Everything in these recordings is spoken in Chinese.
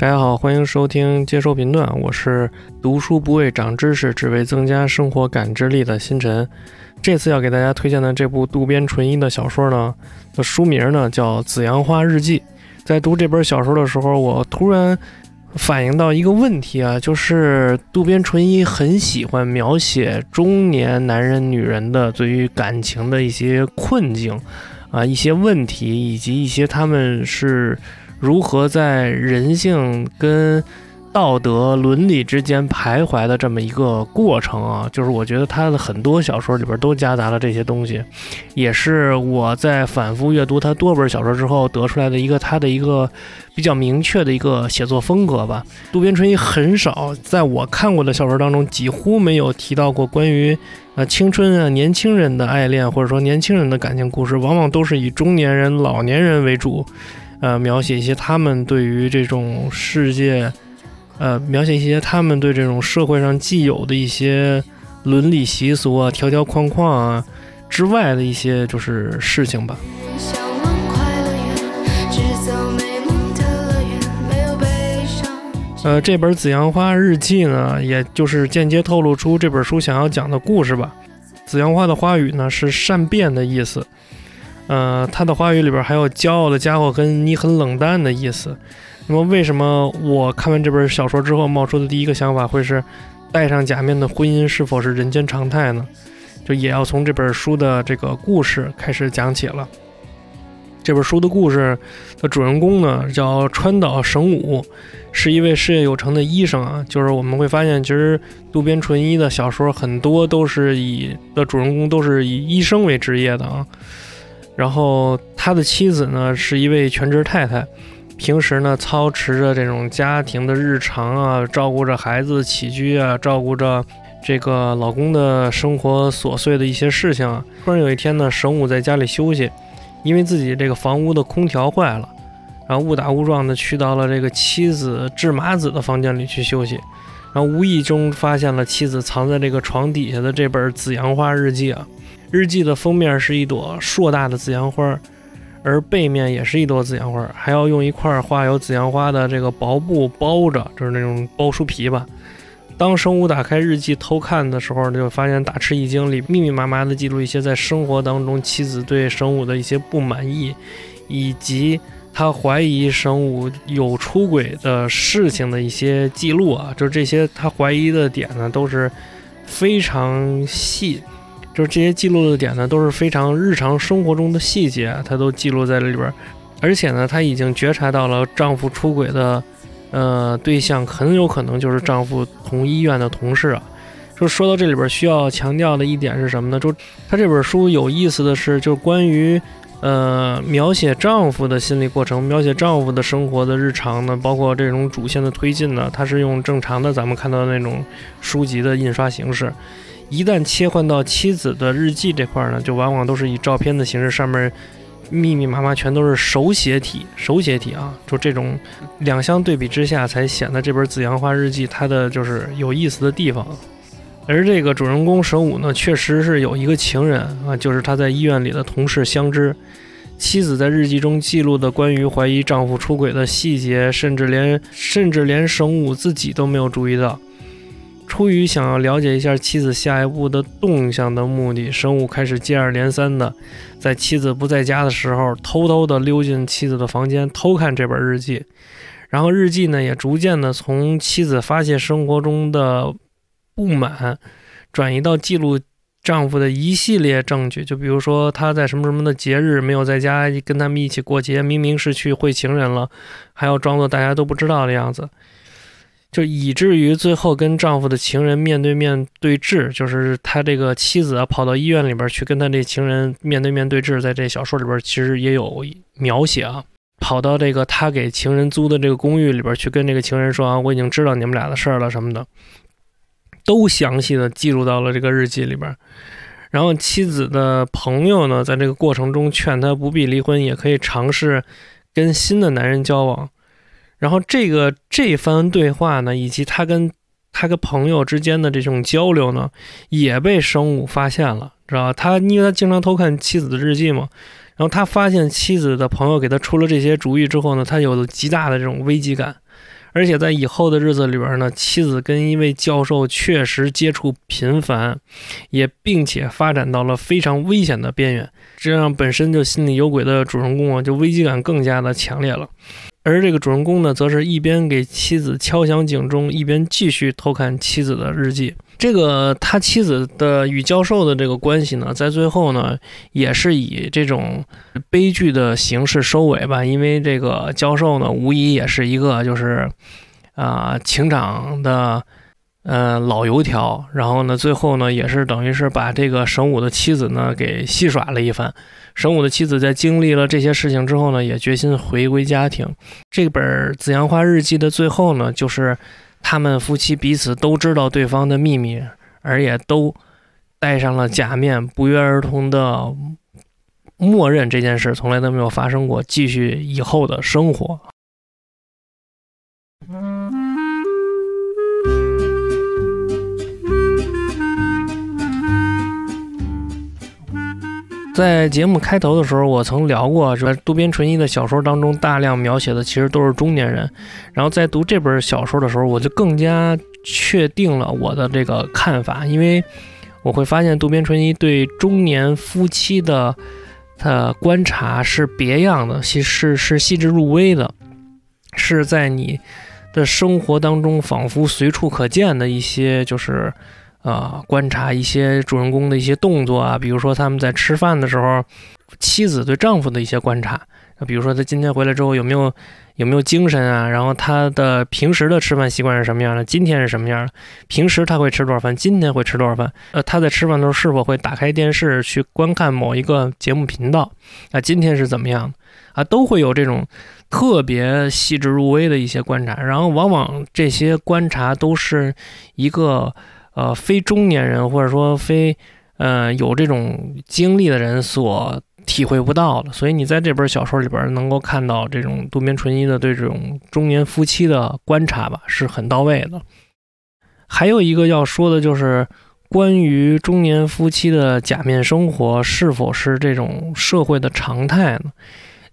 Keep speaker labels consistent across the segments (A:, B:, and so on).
A: 大家好，欢迎收听接收频段，我是读书不为长知识，只为增加生活感知力的星辰。这次要给大家推荐的这部渡边淳一的小说呢，的书名呢叫《紫阳花日记》。在读这本小说的时候，我突然反映到一个问题啊，就是渡边淳一很喜欢描写中年男人、女人的对于感情的一些困境啊、一些问题，以及一些他们是。如何在人性跟道德伦理之间徘徊的这么一个过程啊？就是我觉得他的很多小说里边都夹杂了这些东西，也是我在反复阅读他多本小说之后得出来的一个他的一个比较明确的一个写作风格吧。渡边淳一很少在我看过的小说当中几乎没有提到过关于呃青春啊年轻人的爱恋或者说年轻人的感情故事，往往都是以中年人、老年人为主。呃，描写一些他们对于这种世界，呃，描写一些他们对这种社会上既有的一些伦理习俗啊、条条框框啊之外的一些就是事情吧。呃，这本《紫阳花日记》呢，也就是间接透露出这本书想要讲的故事吧。紫阳花的花语呢，是善变的意思。呃，他的话语里边还有骄傲的家伙跟你很冷淡的意思。那么，为什么我看完这本小说之后冒出的第一个想法会是戴上假面的婚姻是否是人间常态呢？就也要从这本书的这个故事开始讲起了。这本书的故事的主人公呢叫川岛省武，是一位事业有成的医生啊。就是我们会发现，其实渡边淳一的小说很多都是以的主人公都是以医生为职业的啊。然后他的妻子呢是一位全职太太，平时呢操持着这种家庭的日常啊，照顾着孩子起居啊，照顾着这个老公的生活琐碎的一些事情啊。突然有一天呢，神武在家里休息，因为自己这个房屋的空调坏了，然后误打误撞的去到了这个妻子志麻子的房间里去休息，然后无意中发现了妻子藏在这个床底下的这本《紫阳花日记》啊。日记的封面是一朵硕大的紫阳花，而背面也是一朵紫阳花，还要用一块画有紫阳花的这个薄布包着，就是那种包书皮吧。当生武打开日记偷看的时候，就发现大吃一惊，里密密麻麻的记录一些在生活当中妻子对生武的一些不满意，以及他怀疑生武有出轨的事情的一些记录啊，就这些他怀疑的点呢都是非常细。就是这些记录的点呢，都是非常日常生活中的细节，她都记录在里边。而且呢，她已经觉察到了丈夫出轨的，呃，对象很有可能就是丈夫同医院的同事啊。就说到这里边需要强调的一点是什么呢？就她这本书有意思的是，就是关于，呃，描写丈夫的心理过程，描写丈夫的生活的日常呢，包括这种主线的推进呢，它是用正常的咱们看到的那种书籍的印刷形式。一旦切换到妻子的日记这块呢，就往往都是以照片的形式，上面密密麻麻全都是手写体，手写体啊，就这种两相对比之下，才显得这本《紫阳花日记》它的就是有意思的地方。而这个主人公神武呢，确实是有一个情人啊，就是他在医院里的同事相知。妻子在日记中记录的关于怀疑丈夫出轨的细节，甚至连甚至连神武自己都没有注意到。出于想要了解一下妻子下一步的动向的目的，生武开始接二连三的在妻子不在家的时候，偷偷的溜进妻子的房间偷看这本日记。然后日记呢，也逐渐的从妻子发泄生活中的不满，转移到记录丈夫的一系列证据。就比如说他在什么什么的节日没有在家跟他们一起过节，明明是去会情人了，还要装作大家都不知道的样子。就以至于最后跟丈夫的情人面对面对峙，就是他这个妻子啊跑到医院里边去跟他这情人面对面对峙，在这小说里边其实也有描写啊，跑到这个他给情人租的这个公寓里边去跟这个情人说啊，我已经知道你们俩的事儿了什么的，都详细的记录到了这个日记里边。然后妻子的朋友呢，在这个过程中劝他不必离婚，也可以尝试跟新的男人交往。然后这个这番对话呢，以及他跟他跟朋友之间的这种交流呢，也被生物发现了，知道吧？他因为他经常偷看妻子的日记嘛，然后他发现妻子的朋友给他出了这些主意之后呢，他有了极大的这种危机感，而且在以后的日子里边呢，妻子跟一位教授确实接触频繁，也并且发展到了非常危险的边缘，这让本身就心里有鬼的主人公啊，就危机感更加的强烈了。而这个主人公呢，则是一边给妻子敲响警钟，一边继续偷看妻子的日记。这个他妻子的与教授的这个关系呢，在最后呢，也是以这种悲剧的形式收尾吧。因为这个教授呢，无疑也是一个就是啊情场的呃老油条。然后呢，最后呢，也是等于是把这个神武的妻子呢给戏耍了一番。神武的妻子在经历了这些事情之后呢，也决心回归家庭。这本《紫阳花日记》的最后呢，就是。他们夫妻彼此都知道对方的秘密，而也都戴上了假面，不约而同的默认这件事从来都没有发生过，继续以后的生活。在节目开头的时候，我曾聊过，说渡边淳一的小说当中大量描写的其实都是中年人。然后在读这本小说的时候，我就更加确定了我的这个看法，因为我会发现渡边淳一对中年夫妻的他观察是别样的，其实是细致入微的，是在你的生活当中仿佛随处可见的一些就是。啊，观察一些主人公的一些动作啊，比如说他们在吃饭的时候，妻子对丈夫的一些观察，比如说他今天回来之后有没有有没有精神啊，然后他的平时的吃饭习惯是什么样的，今天是什么样？的，平时他会吃多少饭，今天会吃多少饭，呃，他在吃饭的时候是否会打开电视去观看某一个节目频道，啊，今天是怎么样的，啊，都会有这种特别细致入微的一些观察，然后往往这些观察都是一个。呃，非中年人或者说非，呃，有这种经历的人所体会不到的，所以你在这本小说里边能够看到这种渡边淳一的对这种中年夫妻的观察吧，是很到位的。还有一个要说的就是关于中年夫妻的假面生活是否是这种社会的常态呢？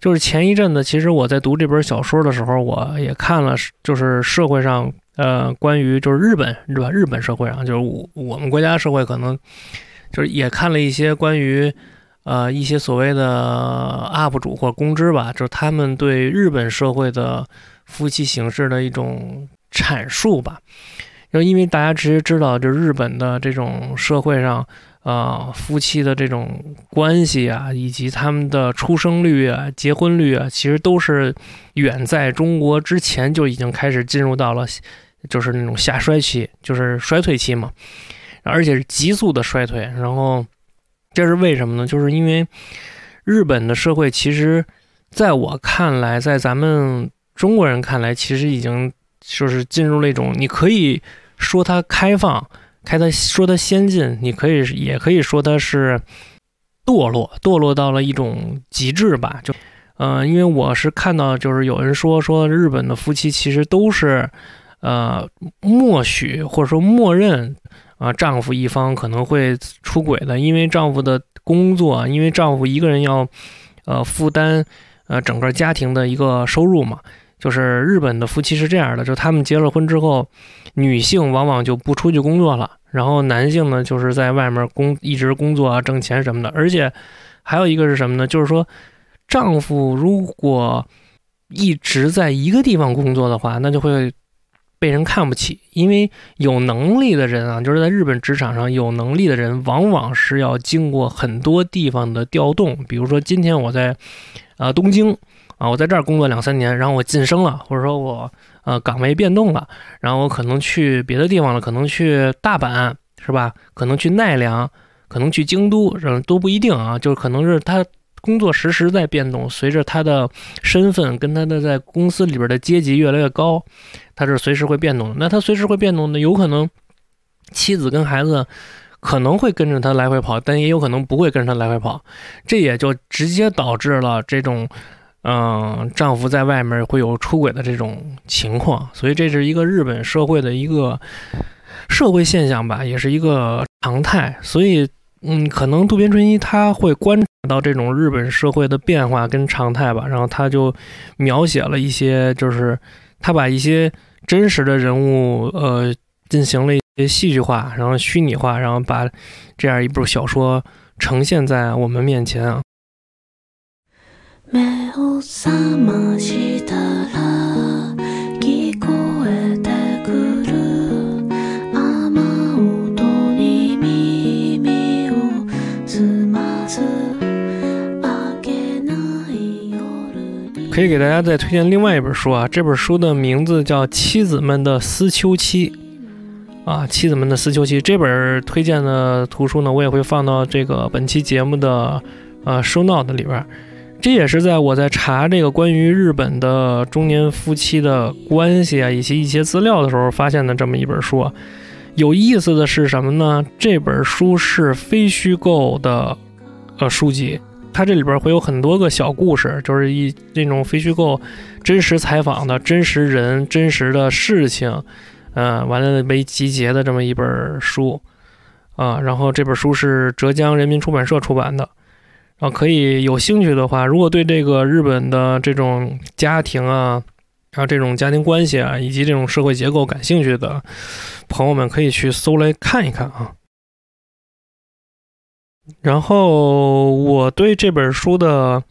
A: 就是前一阵子，其实我在读这本小说的时候，我也看了，就是社会上。呃，关于就是日本是吧？日本社会上，就是我我们国家社会可能就是也看了一些关于呃一些所谓的 UP 主或公知吧，就是他们对日本社会的夫妻形式的一种阐述吧。就因为大家其实知道，就日本的这种社会上，呃，夫妻的这种关系啊，以及他们的出生率啊、结婚率啊，其实都是远在中国之前就已经开始进入到了。就是那种下衰期，就是衰退期嘛，而且是急速的衰退。然后，这是为什么呢？就是因为日本的社会，其实在我看来，在咱们中国人看来，其实已经就是进入了一种，你可以说它开放，开它说它先进，你可以也可以说它是堕落，堕落到了一种极致吧。就，嗯，因为我是看到，就是有人说说日本的夫妻其实都是。呃，默许或者说默认啊，丈夫一方可能会出轨的，因为丈夫的工作，因为丈夫一个人要呃负担呃整个家庭的一个收入嘛。就是日本的夫妻是这样的，就他们结了婚之后，女性往往就不出去工作了，然后男性呢就是在外面工一直工作啊挣钱什么的。而且还有一个是什么呢？就是说丈夫如果一直在一个地方工作的话，那就会。被人看不起，因为有能力的人啊，就是在日本职场上有能力的人，往往是要经过很多地方的调动。比如说，今天我在，呃，东京啊，我在这儿工作两三年，然后我晋升了，或者说我呃岗位变动了，然后我可能去别的地方了，可能去大阪是吧？可能去奈良，可能去京都，嗯，都不一定啊，就是可能是他。工作实时在变动，随着他的身份跟他的在公司里边的阶级越来越高，他是随时会变动。那他随时会变动的，有可能妻子跟孩子可能会跟着他来回跑，但也有可能不会跟着他来回跑。这也就直接导致了这种，嗯，丈夫在外面会有出轨的这种情况。所以这是一个日本社会的一个社会现象吧，也是一个常态。所以，嗯，可能渡边淳一他会观察。到这种日本社会的变化跟常态吧，然后他就描写了一些，就是他把一些真实的人物呃进行了一些戏剧化，然后虚拟化，然后把这样一部小说呈现在我们面前啊。可以给大家再推荐另外一本书啊，这本书的名字叫《妻子们的思秋期》啊，《妻子们的思秋期》这本推荐的图书呢，我也会放到这个本期节目的呃收 note 里边。这也是在我在查这个关于日本的中年夫妻的关系啊，以及一些资料的时候发现的这么一本书。有意思的是什么呢？这本书是非虚构的呃书籍。它这里边会有很多个小故事，就是一那种非虚构、真实采访的真实人、真实的事情，嗯，完了为集结的这么一本书，啊，然后这本书是浙江人民出版社出版的，然后可以有兴趣的话，如果对这个日本的这种家庭啊，然后这种家庭关系啊，以及这种社会结构感兴趣的朋友们，可以去搜来看一看啊。然后我对这本书的，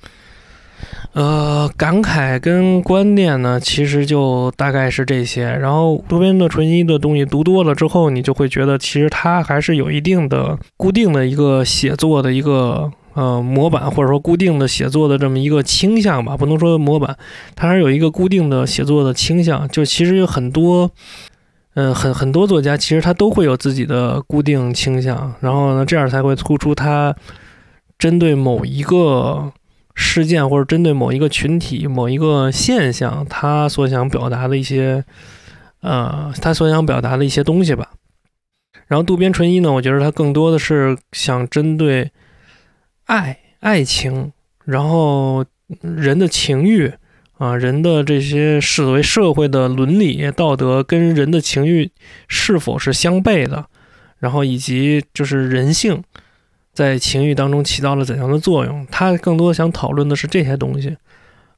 A: 呃，感慨跟观念呢，其实就大概是这些。然后渡边的纯一的东西读多了之后，你就会觉得，其实他还是有一定的固定的一个写作的一个呃模板，或者说固定的写作的这么一个倾向吧，不能说模板，它还是有一个固定的写作的倾向。就其实有很多。嗯，很很多作家其实他都会有自己的固定倾向，然后呢，这样才会突出他针对某一个事件或者针对某一个群体、某一个现象，他所想表达的一些，呃，他所想表达的一些东西吧。然后渡边淳一呢，我觉得他更多的是想针对爱、爱情，然后人的情欲。啊，人的这些所谓社会的伦理道德跟人的情欲是否是相悖的，然后以及就是人性在情欲当中起到了怎样的作用，他更多想讨论的是这些东西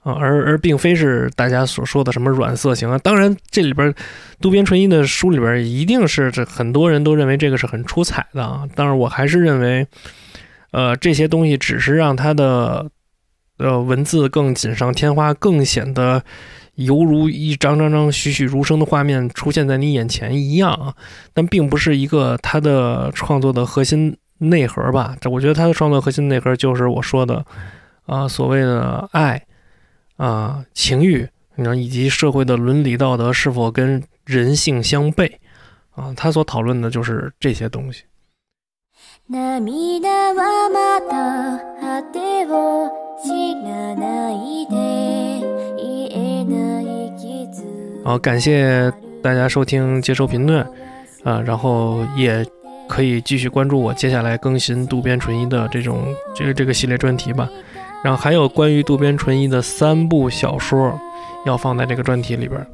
A: 啊，而而并非是大家所说的什么软色情啊。当然，这里边渡边淳一的书里边一定是这很多人都认为这个是很出彩的啊，但是我还是认为，呃，这些东西只是让他的。呃，文字更锦上添花，更显得犹如一张张张栩栩如生的画面出现在你眼前一样啊！但并不是一个他的创作的核心内核吧？这我觉得他的创作核心内核就是我说的啊，所谓的爱啊、情欲，你知道，以及社会的伦理道德是否跟人性相悖啊？他所讨论的就是这些东西。好，感谢大家收听、接收评论，啊，然后也可以继续关注我接下来更新渡边淳一的这种这个这个系列专题吧。然后还有关于渡边淳一的三部小说要放在这个专题里边。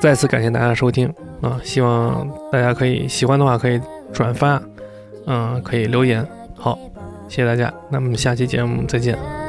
A: 再次感谢大家收听啊，希望大家可以喜欢的话可以转发，嗯，可以留言。好。谢谢大家，那我们下期节目再见。